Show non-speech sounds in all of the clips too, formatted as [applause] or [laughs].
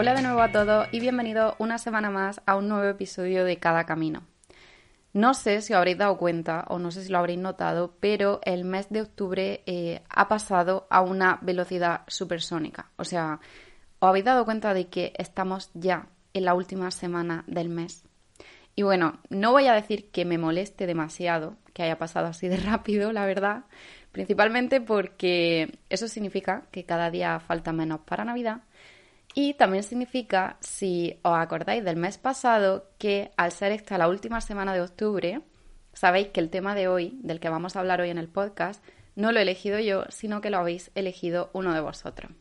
Hola de nuevo a todos y bienvenidos una semana más a un nuevo episodio de Cada Camino. No sé si os habréis dado cuenta o no sé si lo habréis notado, pero el mes de octubre eh, ha pasado a una velocidad supersónica. O sea, ¿os habéis dado cuenta de que estamos ya en la última semana del mes? Y bueno, no voy a decir que me moleste demasiado que haya pasado así de rápido, la verdad, principalmente porque eso significa que cada día falta menos para Navidad y también significa, si os acordáis del mes pasado, que al ser esta la última semana de octubre, sabéis que el tema de hoy, del que vamos a hablar hoy en el podcast, no lo he elegido yo, sino que lo habéis elegido uno de vosotros.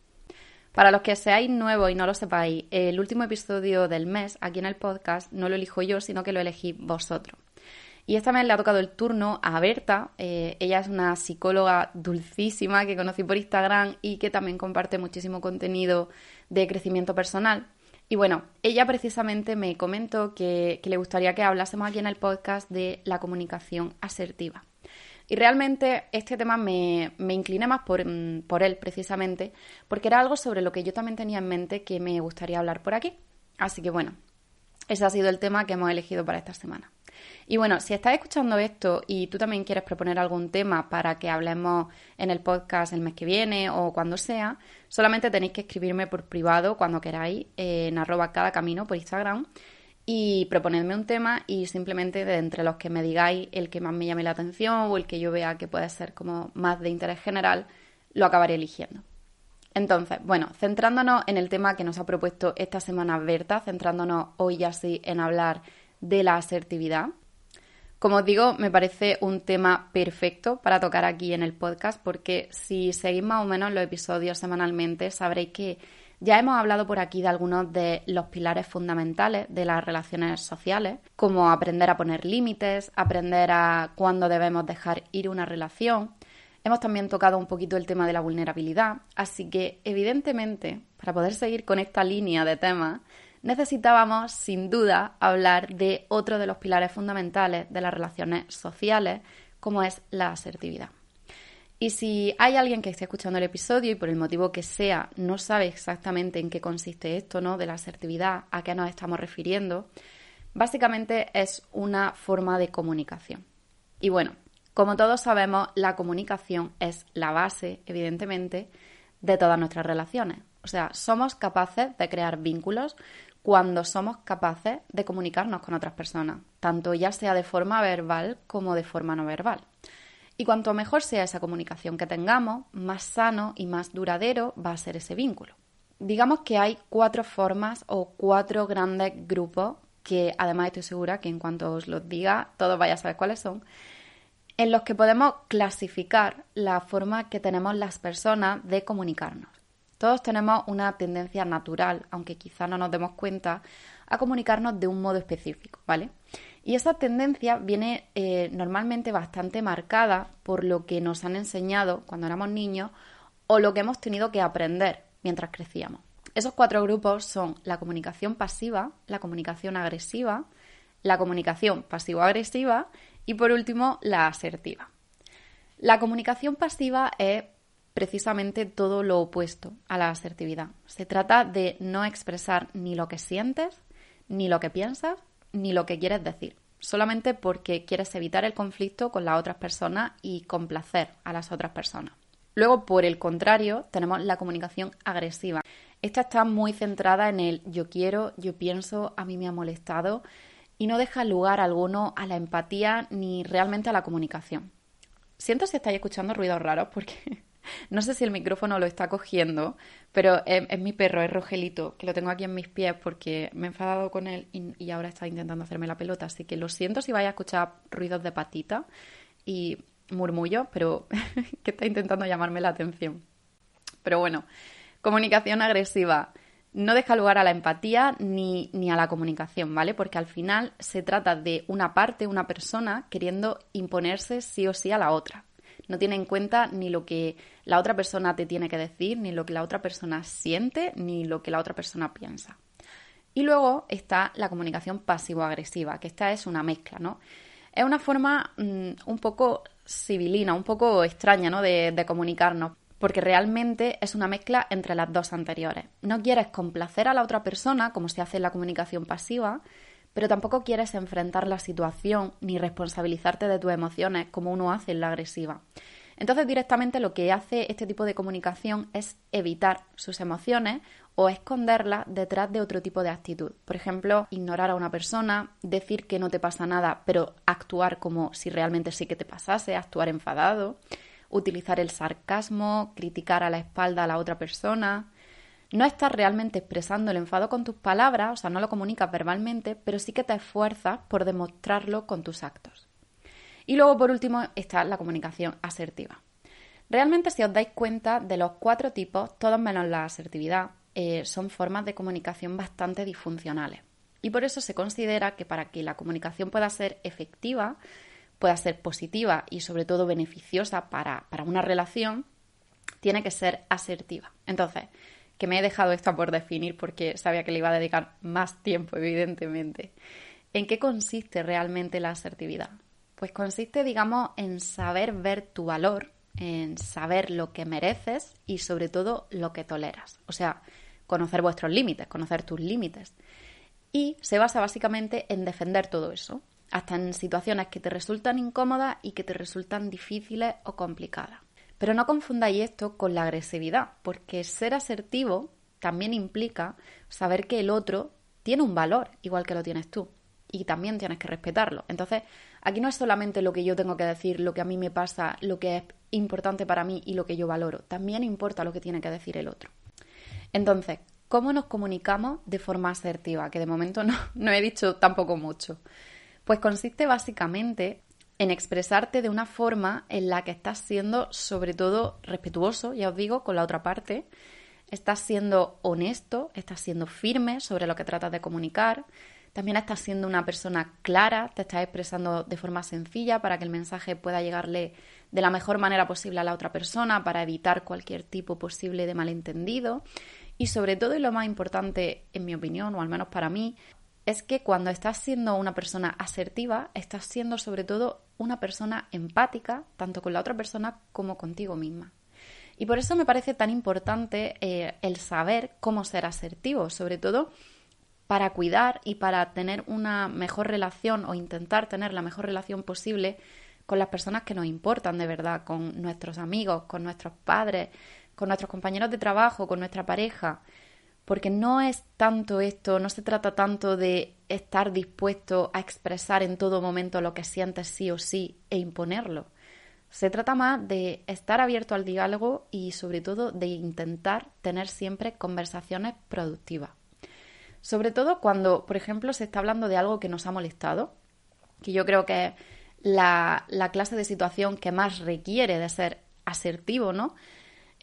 Para los que seáis nuevos y no lo sepáis, el último episodio del mes aquí en el podcast no lo elijo yo, sino que lo elegí vosotros. Y esta vez le ha tocado el turno a Berta. Eh, ella es una psicóloga dulcísima que conocí por Instagram y que también comparte muchísimo contenido de crecimiento personal. Y bueno, ella precisamente me comentó que, le gustaría que hablásemos aquí en el podcast de la comunicación asertiva. Y realmente este tema me, me incliné más por, mm, por, él precisamente, porque era algo sobre lo que yo también tenía en mente que me gustaría hablar por aquí. Así que bueno, ese ha sido el tema que hemos elegido para esta semana. Y bueno, si estás escuchando esto y tú también quieres proponer algún tema para que hablemos en el podcast el mes que viene o cuando sea, solamente tenéis que escribirme por privado cuando queráis en arroba cada camino por Instagram y proponedme un tema y simplemente de entre los que me digáis el que más me llame la atención o el que yo vea que puede ser como más de interés general, lo acabaré eligiendo. Entonces, bueno, centrándonos en el tema que nos ha propuesto esta semana Berta, centrándonos hoy ya sí en hablar de la asertividad. Como os digo, me parece un tema perfecto para tocar aquí en el podcast porque si seguís más o menos los episodios semanalmente sabréis que ya hemos hablado por aquí de algunos de los pilares fundamentales de las relaciones sociales, como aprender a poner límites, aprender a cuándo debemos dejar ir una relación. Hemos también tocado un poquito el tema de la vulnerabilidad, así que evidentemente, para poder seguir con esta línea de temas, necesitábamos sin duda hablar de otro de los pilares fundamentales de las relaciones sociales, como es la asertividad. Y si hay alguien que esté escuchando el episodio y por el motivo que sea no sabe exactamente en qué consiste esto, ¿no? De la asertividad, a qué nos estamos refiriendo, básicamente es una forma de comunicación. Y bueno, como todos sabemos, la comunicación es la base, evidentemente, de todas nuestras relaciones. O sea, somos capaces de crear vínculos cuando somos capaces de comunicarnos con otras personas, tanto ya sea de forma verbal como de forma no verbal. Y cuanto mejor sea esa comunicación que tengamos, más sano y más duradero va a ser ese vínculo. Digamos que hay cuatro formas o cuatro grandes grupos que además estoy segura que en cuanto os los diga todos vais a saber cuáles son, en los que podemos clasificar la forma que tenemos las personas de comunicarnos. Todos tenemos una tendencia natural, aunque quizá no nos demos cuenta, a comunicarnos de un modo específico, ¿vale? Y esa tendencia viene eh, normalmente bastante marcada por lo que nos han enseñado cuando éramos niños o lo que hemos tenido que aprender mientras crecíamos. Esos cuatro grupos son la comunicación pasiva, la comunicación agresiva, la comunicación pasivo-agresiva y por último la asertiva. La comunicación pasiva es precisamente todo lo opuesto a la asertividad. Se trata de no expresar ni lo que sientes, ni lo que piensas, ni lo que quieres decir, solamente porque quieres evitar el conflicto con las otras personas y complacer a las otras personas. Luego, por el contrario, tenemos la comunicación agresiva. Esta está muy centrada en el yo quiero, yo pienso, a mí me ha molestado y no deja lugar alguno a la empatía ni realmente a la comunicación. Siento si estáis escuchando ruidos raros porque no sé si el micrófono lo está cogiendo, pero es, mi perro, es Rogelito, que lo tengo aquí en mis pies porque me he enfadado con él y, ahora está intentando hacerme la pelota. Así que lo siento si vais a escuchar ruidos de patita y murmullo, pero [laughs] que está intentando llamarme la atención. Pero bueno, comunicación agresiva no deja lugar a la empatía ni, ni, a la comunicación, ¿vale? Porque al final se trata de una parte, una persona, queriendo imponerse sí o sí a la otra no tiene en cuenta ni lo que la otra persona te tiene que decir, ni lo que la otra persona siente, ni lo que la otra persona piensa. Y luego está la comunicación pasivo-agresiva, que esta es una mezcla, ¿no? Es una forma mm, un poco civilina, un poco extraña, ¿no? De, de comunicarnos, porque realmente es una mezcla entre las dos anteriores. No quieres complacer a la otra persona, como se hace en la comunicación pasiva, pero tampoco quieres enfrentar la situación ni responsabilizarte de tus emociones como uno hace en la agresiva. Entonces directamente lo que hace este tipo de comunicación es evitar sus emociones o esconderlas detrás de otro tipo de actitud. Por ejemplo, ignorar a una persona, decir que no te pasa nada, pero actuar como si realmente sí que te pasase, actuar enfadado, utilizar el sarcasmo, criticar a la espalda a la otra persona. No estás realmente expresando el enfado con tus palabras, o sea, no lo comunicas verbalmente, pero sí que te esfuerzas por demostrarlo con tus actos. Y luego, por último, está la comunicación asertiva. Realmente, si os dais cuenta de los cuatro tipos, todos menos la asertividad, eh, son formas de comunicación bastante disfuncionales. Y por eso se considera que para que la comunicación pueda ser efectiva, pueda ser positiva y sobre todo beneficiosa para, para una relación, tiene que ser asertiva. Entonces, que me he dejado esto por definir porque sabía que le iba a dedicar más tiempo, evidentemente. ¿En qué consiste realmente la asertividad? Pues consiste, digamos, en saber ver tu valor, en saber lo que mereces y sobre todo lo que toleras. O sea, conocer vuestros límites, conocer tus límites. Y se basa básicamente en defender todo eso, hasta en situaciones que te resultan incómodas y que te resultan difíciles o complicadas. Pero no confundáis esto con la agresividad, porque ser asertivo también implica saber que el otro tiene un valor igual que lo tienes tú y también tienes que respetarlo. Entonces, aquí no es solamente lo que yo tengo que decir, lo que a mí me pasa, lo que es importante para mí y lo que yo valoro, también importa lo que tiene que decir el otro. Entonces, ¿cómo nos comunicamos de forma asertiva? Que de momento no, [laughs] no he dicho tampoco mucho. Pues consiste básicamente en expresarte de una forma en la que estás siendo sobre todo respetuoso, ya os digo, con la otra parte, estás siendo honesto, estás siendo firme sobre lo que tratas de comunicar, también estás siendo una persona clara, te estás expresando de forma sencilla para que el mensaje pueda llegarle de la mejor manera posible a la otra persona, para evitar cualquier tipo posible de malentendido. Y sobre todo, y lo más importante, en mi opinión, o al menos para mí, es que cuando estás siendo una persona asertiva, estás siendo sobre todo una persona empática, tanto con la otra persona como contigo misma. Y por eso me parece tan importante eh, el saber cómo ser asertivo, sobre todo para cuidar y para tener una mejor relación o intentar tener la mejor relación posible con las personas que nos importan de verdad, con nuestros amigos, con nuestros padres, con nuestros compañeros de trabajo, con nuestra pareja. Porque no es tanto esto, no se trata tanto de estar dispuesto a expresar en todo momento lo que sientes sí o sí e imponerlo. Se trata más de estar abierto al diálogo y sobre todo de intentar tener siempre conversaciones productivas. Sobre todo cuando, por ejemplo, se está hablando de algo que nos ha molestado, que yo creo que es la, clase de situación que más requiere de ser asertivo, ¿no?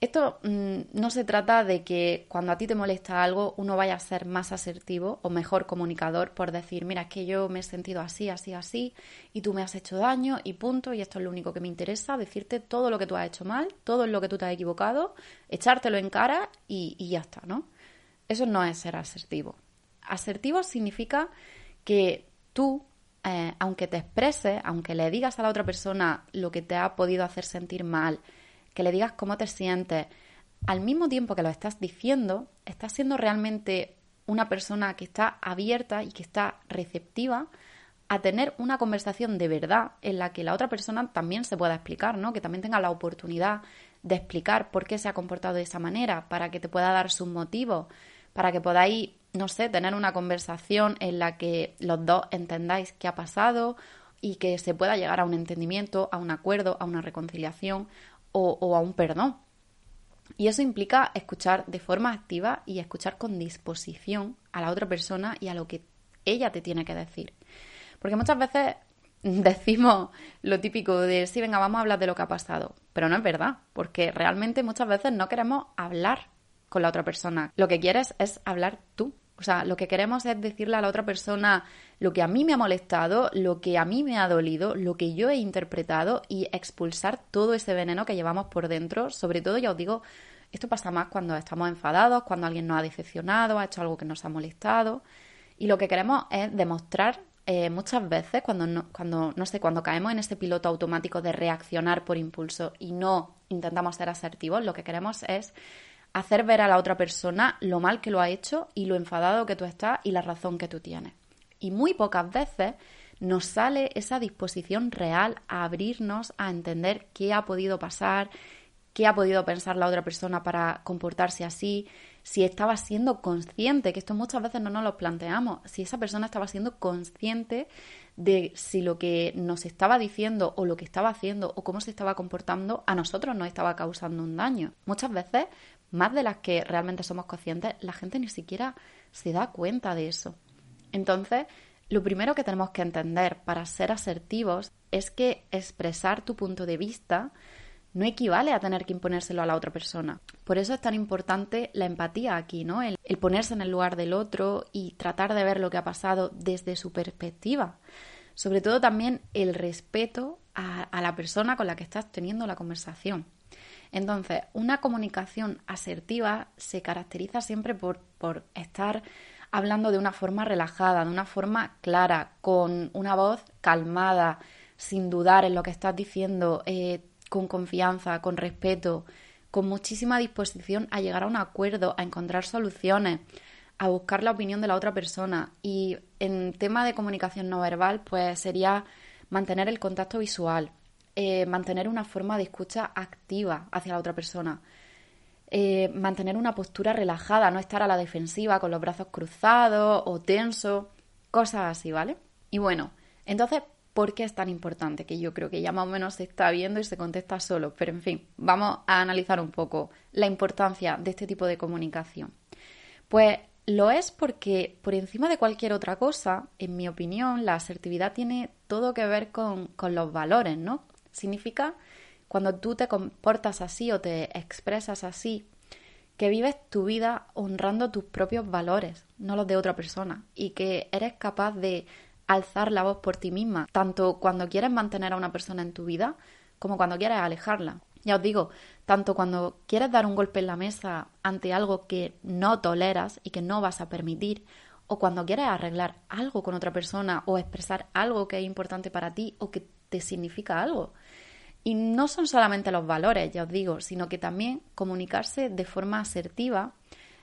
Esto mm, no se trata de que cuando a ti te molesta algo uno vaya a ser más asertivo o mejor comunicador por decir, mira, es que yo me he sentido así, así, así y tú me has hecho daño y punto y esto es lo único que me interesa, decirte todo lo que tú has hecho mal, todo lo que tú te has equivocado, echártelo en cara y, y ya está, ¿no? Eso no es ser asertivo. Asertivo significa que tú, eh, aunque te expreses, aunque le digas a la otra persona lo que te ha podido hacer sentir mal, que le digas cómo te sientes, al mismo tiempo que lo estás diciendo, estás siendo realmente una persona que está abierta y que está receptiva a tener una conversación de verdad en la que la otra persona también se pueda explicar, ¿no? Que también tenga la oportunidad de explicar por qué se ha comportado de esa manera, para que te pueda dar sus motivos, para que podáis no sé, tener una conversación en la que los dos entendáis qué ha pasado y que se pueda llegar a un entendimiento, a un acuerdo, a una reconciliación o, a un perdón. Y eso implica escuchar de forma activa y escuchar con disposición a la otra persona y a lo que ella te tiene que decir. Porque muchas veces [laughs] decimos lo típico de sí, venga, vamos a hablar de lo que ha pasado. Pero no es verdad, porque realmente muchas veces no queremos hablar con la otra persona. Lo que quieres es hablar tú o sea, lo que queremos es decirle a la otra persona lo que a mí me ha molestado, lo que a mí me ha dolido, lo que yo he interpretado y expulsar todo ese veneno que llevamos por dentro. Sobre todo, ya os digo, esto pasa más cuando estamos enfadados, cuando alguien nos ha decepcionado, ha hecho algo que nos ha molestado. Y lo que queremos es demostrar eh, muchas veces cuando no, cuando, no sé, cuando caemos en ese piloto automático de reaccionar por impulso y no intentamos ser asertivos, lo que queremos es hacer ver a la otra persona lo mal que lo ha hecho y lo enfadado que tú estás y la razón que tú tienes. Y muy pocas veces nos sale esa disposición real a abrirnos, a entender qué ha podido pasar, qué ha podido pensar la otra persona para comportarse así, si estaba siendo consciente, que esto muchas veces no nos lo planteamos, si esa persona estaba siendo consciente de si lo que nos estaba diciendo o lo que estaba haciendo o cómo se estaba comportando a nosotros nos estaba causando un daño. Muchas veces, más de las que realmente somos conscientes, la gente ni siquiera se da cuenta de eso. Entonces, lo primero que tenemos que entender para ser asertivos es que expresar tu punto de vista no equivale a tener que imponérselo a la otra persona. Por eso es tan importante la empatía aquí, ¿no? El, ponerse en el lugar del otro y tratar de ver lo que ha pasado desde su perspectiva. Sobre todo también el respeto a, la persona con la que estás teniendo la conversación. Entonces, una comunicación asertiva se caracteriza siempre por, por estar hablando de una forma relajada, de una forma clara, con una voz calmada, sin dudar en lo que estás diciendo, eh, con confianza, con respeto, con muchísima disposición a llegar a un acuerdo, a encontrar soluciones, a buscar la opinión de la otra persona. Y en tema de comunicación no verbal, pues sería mantener el contacto visual, eh, mantener una forma de escucha activa hacia la otra persona, eh, mantener una postura relajada, no estar a la defensiva con los brazos cruzados o tenso, cosas así, ¿vale? Y bueno, entonces, ¿por qué es tan importante? Que yo creo que ya más o menos se está viendo y se contesta solo, pero en fin, vamos a analizar un poco la importancia de este tipo de comunicación. Pues lo es porque por encima de cualquier otra cosa, en mi opinión, la asertividad tiene todo que ver con, con los valores, ¿no? Significa cuando tú te comportas así o te expresas así, que vives tu vida honrando tus propios valores, no los de otra persona, y que eres capaz de alzar la voz por ti misma, tanto cuando quieres mantener a una persona en tu vida como cuando quieres alejarla. Ya os digo, tanto cuando quieres dar un golpe en la mesa ante algo que no toleras y que no vas a permitir, o cuando quieres arreglar algo con otra persona o expresar algo que es importante para ti o que te significa algo. Y no son solamente los valores, ya os digo, sino que también comunicarse de forma asertiva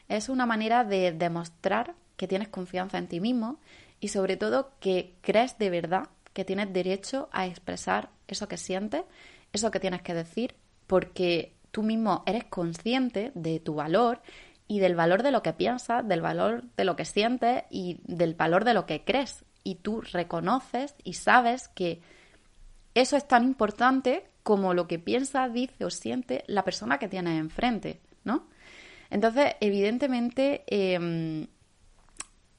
es una manera de demostrar que tienes confianza en ti mismo y sobre todo que crees de verdad que tienes derecho a expresar eso que sientes, eso que tienes que decir, porque tú mismo eres consciente de tu valor y del valor de lo que piensas, del valor de lo que sientes y del valor de lo que crees. Y tú reconoces y sabes que eso es tan importante como lo que piensa, dice o siente la persona que tienes enfrente, ¿no? Entonces, evidentemente, em,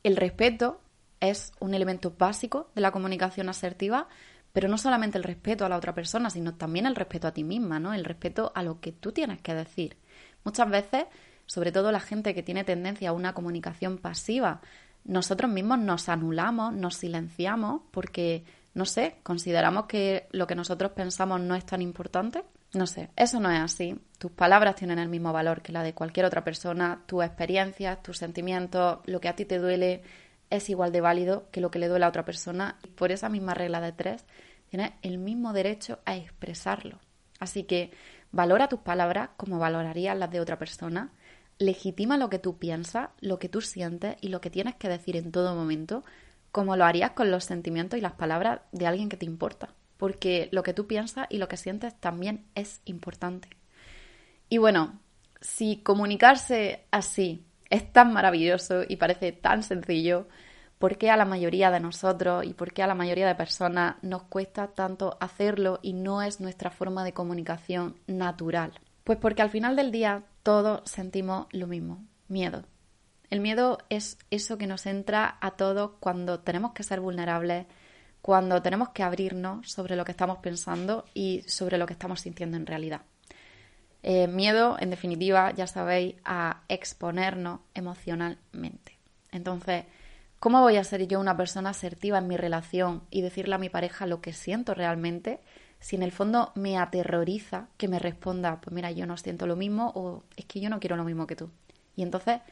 el respeto es un elemento básico de la comunicación asertiva, pero no solamente el respeto a la otra persona, sino también el respeto a ti misma, ¿no? El respeto a lo que tú tienes que decir. Muchas veces, sobre todo la gente que tiene tendencia a una comunicación pasiva, nosotros mismos nos anulamos, nos silenciamos porque no sé, consideramos que lo que nosotros pensamos no es tan importante. No sé, eso no es así. Tus palabras tienen el mismo valor que la de cualquier otra persona, tus experiencias, tus sentimientos, lo que a ti te duele es igual de válido que lo que le duele a otra persona. Y por esa misma regla de tres, tienes el mismo derecho a expresarlo. Así que valora tus palabras como valorarías las de otra persona. Legitima lo que tú piensas, lo que tú sientes y lo que tienes que decir en todo momento como lo harías con los sentimientos y las palabras de alguien que te importa, porque lo que tú piensas y lo que sientes también es importante. Y bueno, si comunicarse así es tan maravilloso y parece tan sencillo, ¿por qué a la mayoría de nosotros y por qué a la mayoría de personas nos cuesta tanto hacerlo y no es nuestra forma de comunicación natural? Pues porque al final del día todos sentimos lo mismo, miedo. El miedo es eso que nos entra a todos cuando tenemos que ser vulnerables, cuando tenemos que abrirnos sobre lo que estamos pensando y sobre lo que estamos sintiendo en realidad. Eh, miedo, en definitiva, ya sabéis, a exponernos emocionalmente. Entonces, ¿cómo voy a ser yo una persona asertiva en mi relación y decirle a mi pareja lo que siento realmente si en el fondo me aterroriza que me responda, pues mira, yo no siento lo mismo o es que yo no quiero lo mismo que tú? Y entonces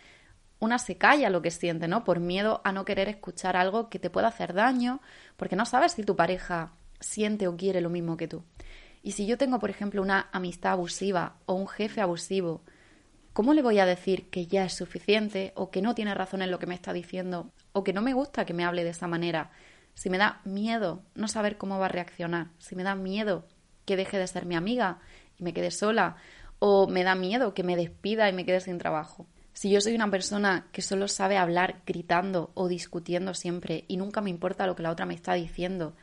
una se calla lo que siente, ¿no? Por miedo a no querer escuchar algo que te pueda hacer daño, porque no sabes si tu pareja siente o quiere lo mismo que tú. Y si yo tengo, por ejemplo, una amistad abusiva o un jefe abusivo, ¿cómo le voy a decir que ya es suficiente o que no tiene razón en lo que me está diciendo o que no me gusta que me hable de esa manera? Si me da miedo no saber cómo va a reaccionar, si me da miedo que deje de ser mi amiga y me quede sola, o me da miedo que me despida y me quede sin trabajo. Si yo soy una persona que solo sabe hablar gritando o discutiendo siempre y nunca me importa lo que la otra me está diciendo,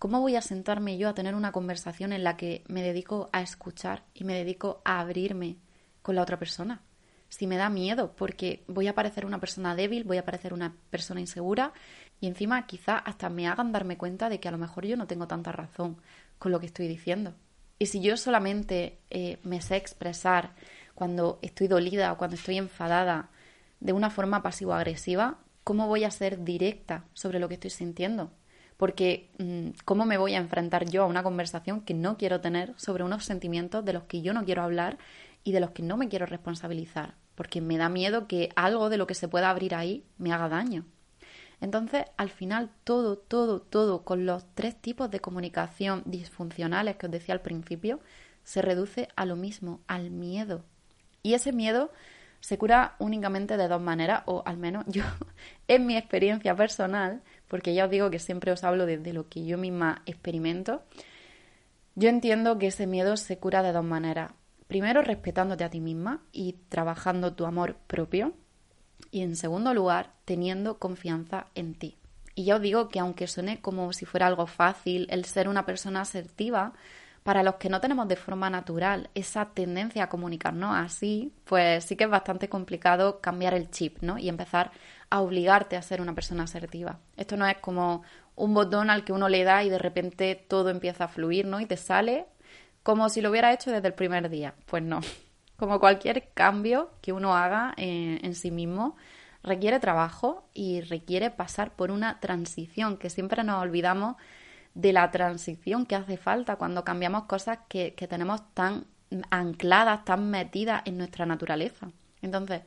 ¿cómo voy a sentarme yo a tener una conversación en la que me dedico a escuchar y me dedico a abrirme con la otra persona? Si me da miedo, porque voy a parecer una persona débil, voy a parecer una persona insegura y encima quizá hasta me hagan darme cuenta de que a lo mejor yo no tengo tanta razón con lo que estoy diciendo. Y si yo solamente eh, me sé expresar cuando estoy dolida o cuando estoy enfadada de una forma pasivo-agresiva, ¿cómo voy a ser directa sobre lo que estoy sintiendo? Porque mm, ¿cómo me voy a enfrentar yo a una conversación que no quiero tener sobre unos sentimientos de los que yo no quiero hablar y de los que no me quiero responsabilizar? Porque me da miedo que algo de lo que se pueda abrir ahí me haga daño. Entonces, al final, todo, todo, todo, con los tres tipos de comunicación disfuncionales que os decía al principio, se reduce a lo mismo, al miedo. Y ese miedo se cura únicamente de dos maneras, o al menos yo, [laughs] en mi experiencia personal, porque ya os digo que siempre os hablo de, lo que yo misma experimento, yo entiendo que ese miedo se cura de dos maneras. Primero, respetándote a ti misma y trabajando tu amor propio, y en segundo lugar, teniendo confianza en ti. Y ya os digo que aunque suene como si fuera algo fácil el ser una persona asertiva, para los que no tenemos de forma natural esa tendencia a comunicarnos así, pues sí que es bastante complicado cambiar el chip, ¿no? Y empezar a obligarte a ser una persona asertiva. Esto no es como un botón al que uno le da y de repente todo empieza a fluir, ¿no? Y te sale como si lo hubiera hecho desde el primer día. Pues no, [laughs] como cualquier cambio que uno haga en, sí mismo, requiere trabajo y requiere pasar por una transición, que siempre nos olvidamos de la transición que hace falta cuando cambiamos cosas que, que tenemos tan ancladas, tan metidas en nuestra naturaleza. Entonces,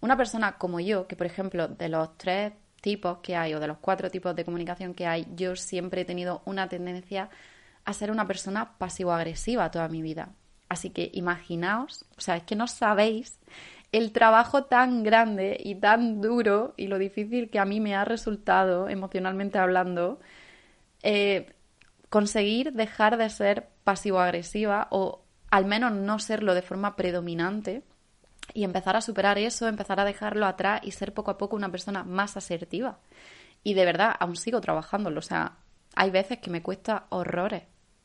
una persona como yo, que por ejemplo, de los tres tipos que hay o de los cuatro tipos de comunicación que hay, yo siempre he tenido una tendencia a ser una persona pasivo-agresiva toda mi vida. Así que imaginaos, o sea, es que no sabéis el trabajo tan grande y tan duro y lo difícil que a mí me ha resultado, emocionalmente hablando, eh, conseguir dejar de ser pasivo-agresiva o al menos no serlo de forma predominante y empezar a superar eso, empezar a dejarlo atrás y ser poco a poco una persona más asertiva. Y de verdad, aún sigo trabajándolo. O sea, hay veces que me cuesta horrores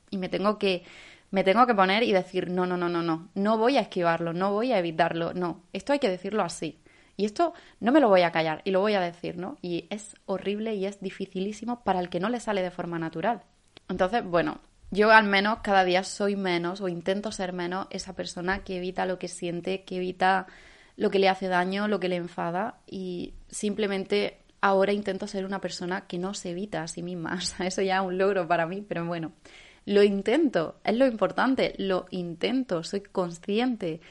y me tengo que me tengo que poner y decir, no, no, no, no, no, no voy a esquivarlo, no voy a evitarlo, no, esto hay que decirlo así. Y esto no me lo voy a callar y lo voy a decir, ¿no? Y es horrible y es dificilísimo para el que no le sale de forma natural. Entonces, bueno, yo al menos cada día soy menos o intento ser menos esa persona que evita lo que siente, que evita lo que le hace daño, lo que le enfada y simplemente ahora intento ser una persona que no se evita a sí misma. [laughs] O sea, eso ya es un logro para mí, pero bueno, lo intento, es lo importante, lo intento, soy consciente,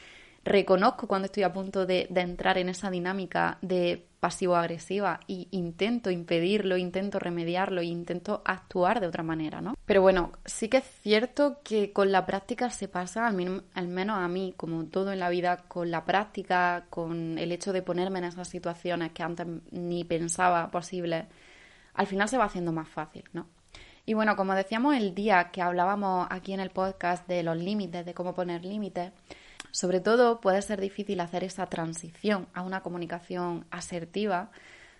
reconozco cuando estoy a punto de, entrar en esa dinámica de pasivo-agresiva y intento impedirlo, intento remediarlo e intento actuar de otra manera, ¿no? Pero bueno, sí que es cierto que con la práctica se pasa, al, al menos a mí, como todo en la vida, con la práctica, con el hecho de ponerme en esas situaciones que antes ni pensaba posible, al final se va haciendo más fácil, ¿no? Y bueno, como decíamos el día que hablábamos aquí en el podcast de los límites, de cómo poner límites, sobre todo puede ser difícil hacer esa transición a una comunicación asertiva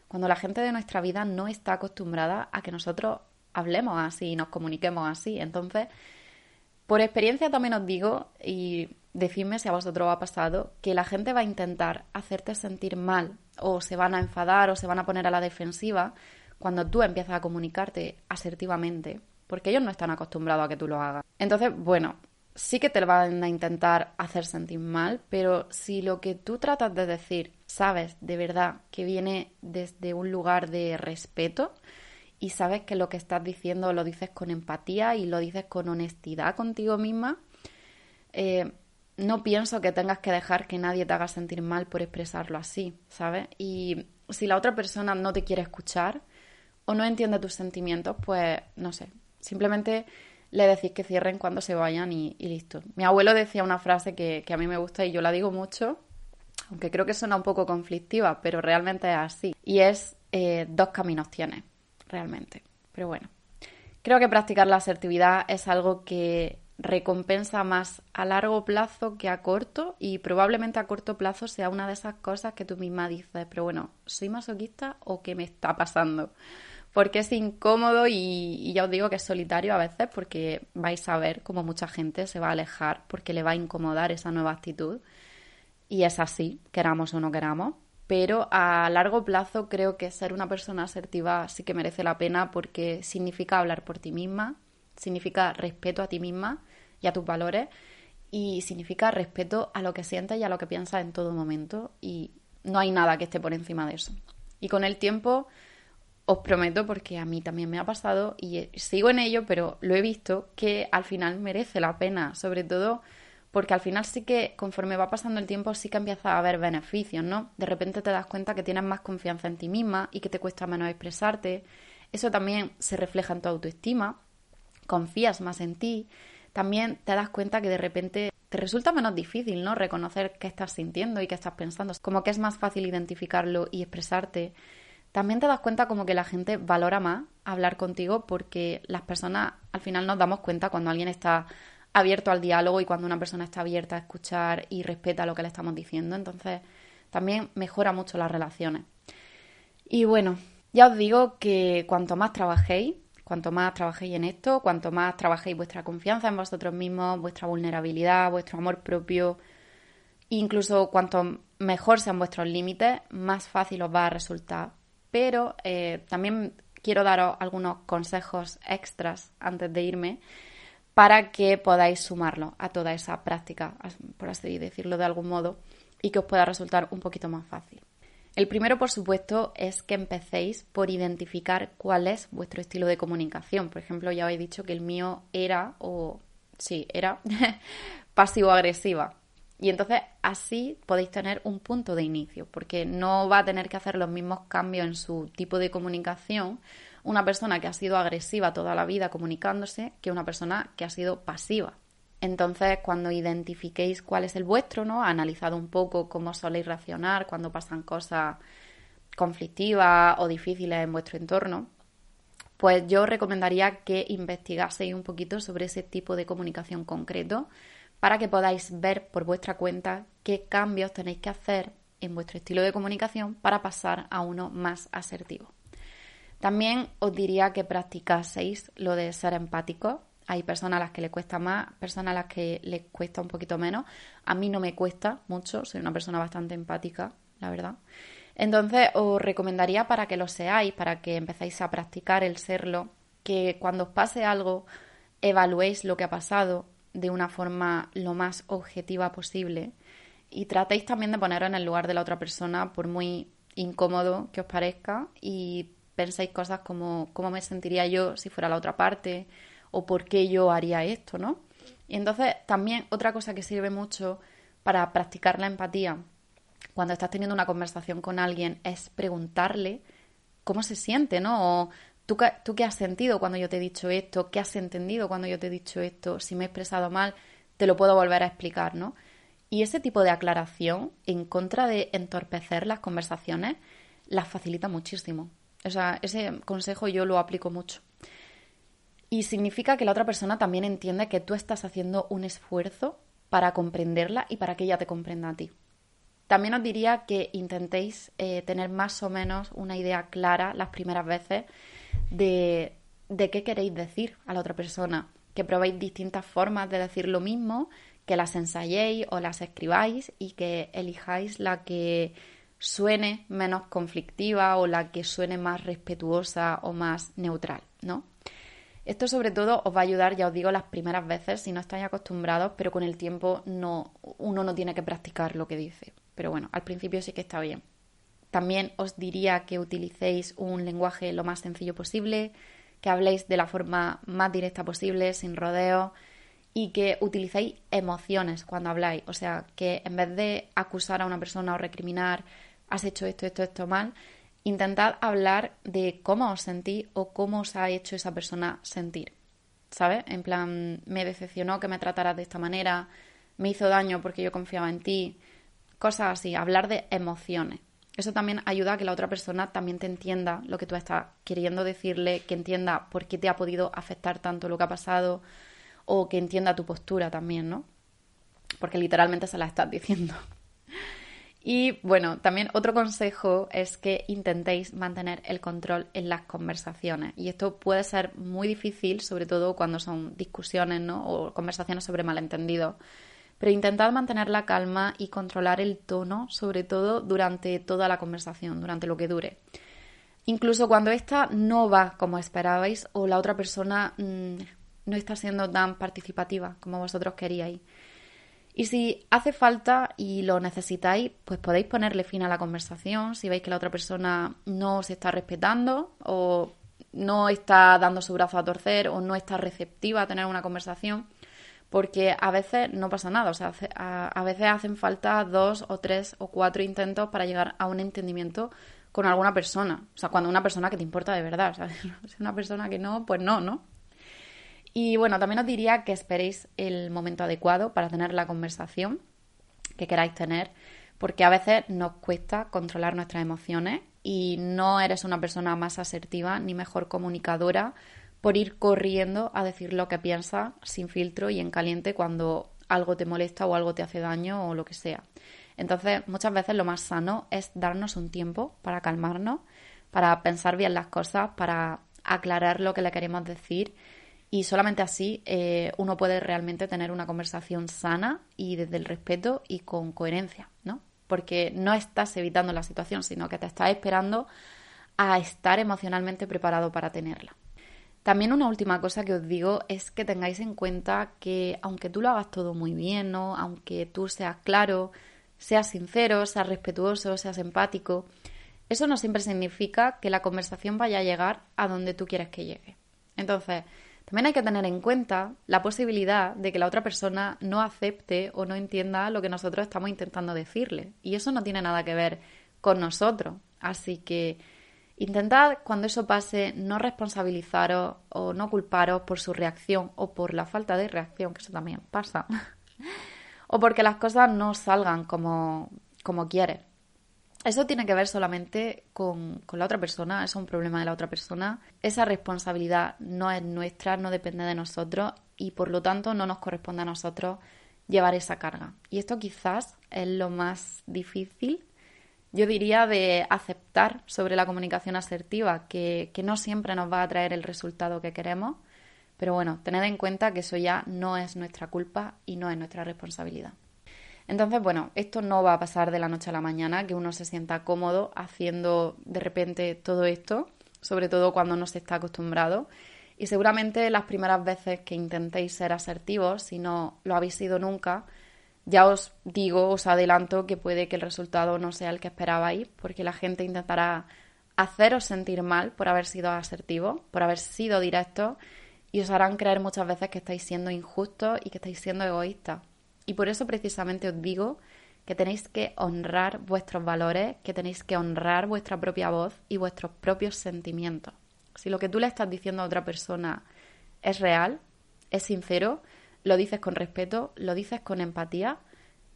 cuando la gente de nuestra vida no está acostumbrada a que nosotros hablemos así y nos comuniquemos así. Entonces, por experiencia también os digo, y decidme si a vosotros ha pasado, que la gente va a intentar hacerte sentir mal o se van a enfadar o se van a poner a la defensiva cuando tú empiezas a comunicarte asertivamente, porque ellos no están acostumbrados a que tú lo hagas. Entonces, bueno, sí que te van a intentar hacer sentir mal, pero si lo que tú tratas de decir, sabes de verdad que viene desde un lugar de respeto y sabes que lo que estás diciendo lo dices con empatía y lo dices con honestidad contigo misma, eh, no pienso que tengas que dejar que nadie te haga sentir mal por expresarlo así, ¿sabes? Y si la otra persona no te quiere escuchar o no entiende tus sentimientos, pues no sé, simplemente le decís que cierren cuando se vayan y, listo. Mi abuelo decía una frase que, a mí me gusta y yo la digo mucho, aunque creo que suena un poco conflictiva, pero realmente es así. Y es eh, dos caminos tienes, realmente. Pero bueno, creo que practicar la asertividad es algo que recompensa más a largo plazo que a corto y probablemente a corto plazo sea una de esas cosas que tú misma dices, pero bueno, ¿soy masoquista o qué me está pasando? Porque es incómodo y, ya os digo que es solitario a veces porque vais a ver como mucha gente se va a alejar porque le va a incomodar esa nueva actitud y es así, queramos o no queramos. Pero a largo plazo creo que ser una persona asertiva sí que merece la pena porque significa hablar por ti misma, significa respeto a ti misma y a tus valores y significa respeto a lo que sientes y a lo que piensas en todo momento y no hay nada que esté por encima de eso. Y con el tiempo os prometo, porque a mí también me ha pasado y sigo en ello, pero lo he visto que al final merece la pena, sobre todo porque al final sí que conforme va pasando el tiempo sí que empieza a haber beneficios, ¿no? De repente te das cuenta que tienes más confianza en ti misma y que te cuesta menos expresarte. Eso también se refleja en tu autoestima confías más en ti, también te das cuenta que de repente te resulta menos difícil, ¿no? Reconocer qué estás sintiendo y qué estás pensando. Como que es más fácil identificarlo y expresarte. También te das cuenta como que la gente valora más hablar contigo porque las personas al final nos damos cuenta cuando alguien está abierto al diálogo y cuando una persona está abierta a escuchar y respeta lo que le estamos diciendo. Entonces también mejora mucho las relaciones. Y bueno, ya os digo que cuanto más trabajéis, Cuanto más trabajéis en esto, cuanto más trabajéis vuestra confianza en vosotros mismos, vuestra vulnerabilidad, vuestro amor propio, incluso cuanto mejor sean vuestros límites, más fácil os va a resultar. Pero eh, también quiero daros algunos consejos extras antes de irme para que podáis sumarlo a toda esa práctica, por así decirlo de algún modo, y que os pueda resultar un poquito más fácil. El primero, por supuesto, es que empecéis por identificar cuál es vuestro estilo de comunicación. Por ejemplo, ya habéis dicho que el mío era, o sí, era [laughs] pasivo-agresiva. Y entonces así podéis tener un punto de inicio, porque no va a tener que hacer los mismos cambios en su tipo de comunicación una persona que ha sido agresiva toda la vida comunicándose que una persona que ha sido pasiva. Entonces, cuando identifiquéis cuál es el vuestro, ¿no? Analizado un poco cómo soléis reaccionar cuando pasan cosas conflictivas o difíciles en vuestro entorno, pues yo recomendaría que investigaseis un poquito sobre ese tipo de comunicación concreto para que podáis ver por vuestra cuenta qué cambios tenéis que hacer en vuestro estilo de comunicación para pasar a uno más asertivo. También os diría que practicaseis lo de ser empático, hay personas a las que le cuesta más, personas a las que les cuesta un poquito menos. A mí no me cuesta mucho, soy una persona bastante empática, la verdad. Entonces os recomendaría para que lo seáis, para que empecéis a practicar el serlo, que cuando os pase algo evaluéis lo que ha pasado de una forma lo más objetiva posible y tratéis también de poneros en el lugar de la otra persona por muy incómodo que os parezca y penséis cosas como cómo me sentiría yo si fuera la otra parte, o por qué yo haría esto, ¿no? Y entonces también otra cosa que sirve mucho para practicar la empatía cuando estás teniendo una conversación con alguien es preguntarle cómo se siente, ¿no? ¿Tú, qué has sentido cuando yo te he dicho esto, qué has entendido cuando yo te he dicho esto, si me he expresado mal, te lo puedo volver a explicar, ¿no? Y ese tipo de aclaración, en contra de entorpecer las conversaciones, las facilita muchísimo. O sea, ese consejo yo lo aplico mucho. Y significa que la otra persona también entiende que tú estás haciendo un esfuerzo para comprenderla y para que ella te comprenda a ti. También os diría que intentéis eh, tener más o menos una idea clara las primeras veces de, qué queréis decir a la otra persona, que probéis distintas formas de decir lo mismo, que las ensayéis o las escribáis y que elijáis la que suene menos conflictiva o la que suene más respetuosa o más neutral, ¿no? Esto sobre todo os va a ayudar, ya os digo, las primeras veces si no estáis acostumbrados, pero con el tiempo no, uno no tiene que practicar lo que dice. Pero bueno, al principio sí que está bien. También os diría que utilicéis un lenguaje lo más sencillo posible, que habléis de la forma más directa posible, sin rodeos, y que utilicéis emociones cuando habláis. O sea, que en vez de acusar a una persona o recriminar, has hecho esto, esto, esto mal, intentad hablar de cómo os sentís o cómo os ha hecho esa persona sentir. ¿Sabes? En plan, me decepcionó que me trataras de esta manera, me hizo daño porque yo confiaba en ti, cosas así, hablar de emociones. Eso también ayuda a que la otra persona también te entienda lo que tú estás queriendo decirle, que entienda por qué te ha podido afectar tanto lo que ha pasado, o que entienda tu postura también, ¿no? Porque literalmente se la estás diciendo. [laughs] Y bueno, también otro consejo es que intentéis mantener el control en las conversaciones. Y esto puede ser muy difícil, sobre todo cuando son discusiones, ¿no? O conversaciones sobre malentendidos. Pero intentad mantener la calma y controlar el tono, sobre todo durante toda la conversación, durante lo que dure. Incluso cuando esta no va como esperabais o la otra persona mm, no está siendo tan participativa como vosotros queríais. Y si hace falta y lo necesitáis, pues podéis ponerle fin a la conversación si veis que la otra persona no se está respetando o no está dando su brazo a torcer o no está receptiva a tener una conversación, porque a veces no pasa nada, o sea, a, veces hacen falta dos o tres o cuatro intentos para llegar a un entendimiento con alguna persona, o sea, cuando una persona que te importa de verdad, ¿sabes? [laughs] Si una persona que no, pues no, ¿no? Y bueno, también os diría que esperéis el momento adecuado para tener la conversación que queráis tener, porque a veces nos cuesta controlar nuestras emociones y no eres una persona más asertiva ni mejor comunicadora por ir corriendo a decir lo que piensas sin filtro y en caliente cuando algo te molesta o algo te hace daño o lo que sea. Entonces, muchas veces lo más sano es darnos un tiempo para calmarnos, para pensar bien las cosas, para aclarar lo que le queremos decir y solamente así eh, uno puede realmente tener una conversación sana y desde el respeto y con coherencia, ¿no? Porque no estás evitando la situación, sino que te estás esperando a estar emocionalmente preparado para tenerla. También una última cosa que os digo es que tengáis en cuenta que aunque tú lo hagas todo muy bien, ¿no? Aunque tú seas claro, seas sincero, seas respetuoso, seas empático, eso no siempre significa que la conversación vaya a llegar a donde tú quieres que llegue. Entonces, también hay que tener en cuenta la posibilidad de que la otra persona no acepte o no entienda lo que nosotros estamos intentando decirle. Y eso no tiene nada que ver con nosotros. Así que intentad cuando eso pase no responsabilizaros o no culparos por su reacción o por la falta de reacción, que eso también pasa. [laughs] o porque las cosas no salgan como, como quieres. Eso tiene que ver solamente con, la otra persona, es un problema de la otra persona. Esa responsabilidad no es nuestra, no depende de nosotros y por lo tanto no nos corresponde a nosotros llevar esa carga. Y esto quizás es lo más difícil, yo diría, de aceptar sobre la comunicación asertiva, que, que no siempre nos va a traer el resultado que queremos, pero bueno, tened en cuenta que eso ya no es nuestra culpa y no es nuestra responsabilidad. Entonces, bueno, esto no va a pasar de la noche a la mañana, que uno se sienta cómodo haciendo de repente todo esto, sobre todo cuando no se está acostumbrado. Y seguramente las primeras veces que intentéis ser asertivos, si no lo habéis sido nunca, ya os digo, os adelanto que puede que el resultado no sea el que esperabais, porque la gente intentará haceros sentir mal por haber sido asertivo, por haber sido directo, y os harán creer muchas veces que estáis siendo injustos y que estáis siendo egoístas. Y por eso precisamente os digo que tenéis que honrar vuestros valores, que tenéis que honrar vuestra propia voz y vuestros propios sentimientos. Si lo que tú le estás diciendo a otra persona es real, es sincero, lo dices con respeto, lo dices con empatía,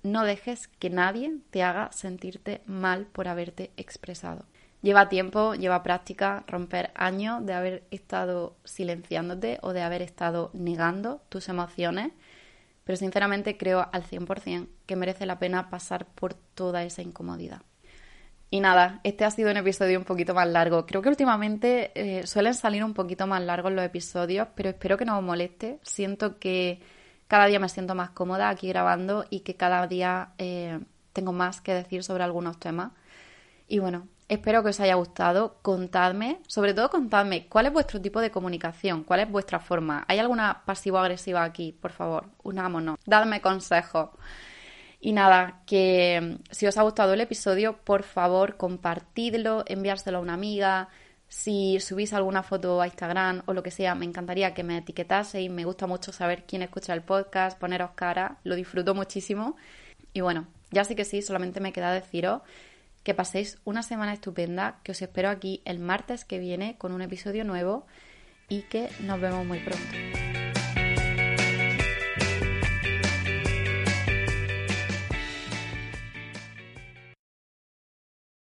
no dejes que nadie te haga sentirte mal por haberte expresado. Lleva tiempo, lleva práctica, romper años de haber estado silenciándote o de haber estado negando tus emociones pero sinceramente creo al 100% que merece la pena pasar por toda esa incomodidad. Y nada, este ha sido un episodio un poquito más largo. Creo que últimamente eh, suelen salir un poquito más largos los episodios, pero espero que no os moleste. Siento que cada día me siento más cómoda aquí grabando y que cada día eh, tengo más que decir sobre algunos temas. Y bueno, Espero que os haya gustado. Contadme, sobre todo contadme, cuál es vuestro tipo de comunicación, cuál es vuestra forma. ¿Hay alguna pasivo-agresiva aquí? Por favor, unámonos. Dadme consejos. Y nada, que mm, si os ha gustado el episodio, por favor, compartidlo, enviárselo a una amiga, Si subís alguna foto a Instagram o lo que sea, me encantaría que me etiquetaseis. Me gusta mucho saber quién escucha el podcast, poneros cara, lo disfruto muchísimo. Y bueno, ya sí que sí, solamente me queda deciros que paséis una semana estupenda, que os espero aquí el martes que viene con un episodio nuevo y que nos vemos muy pronto.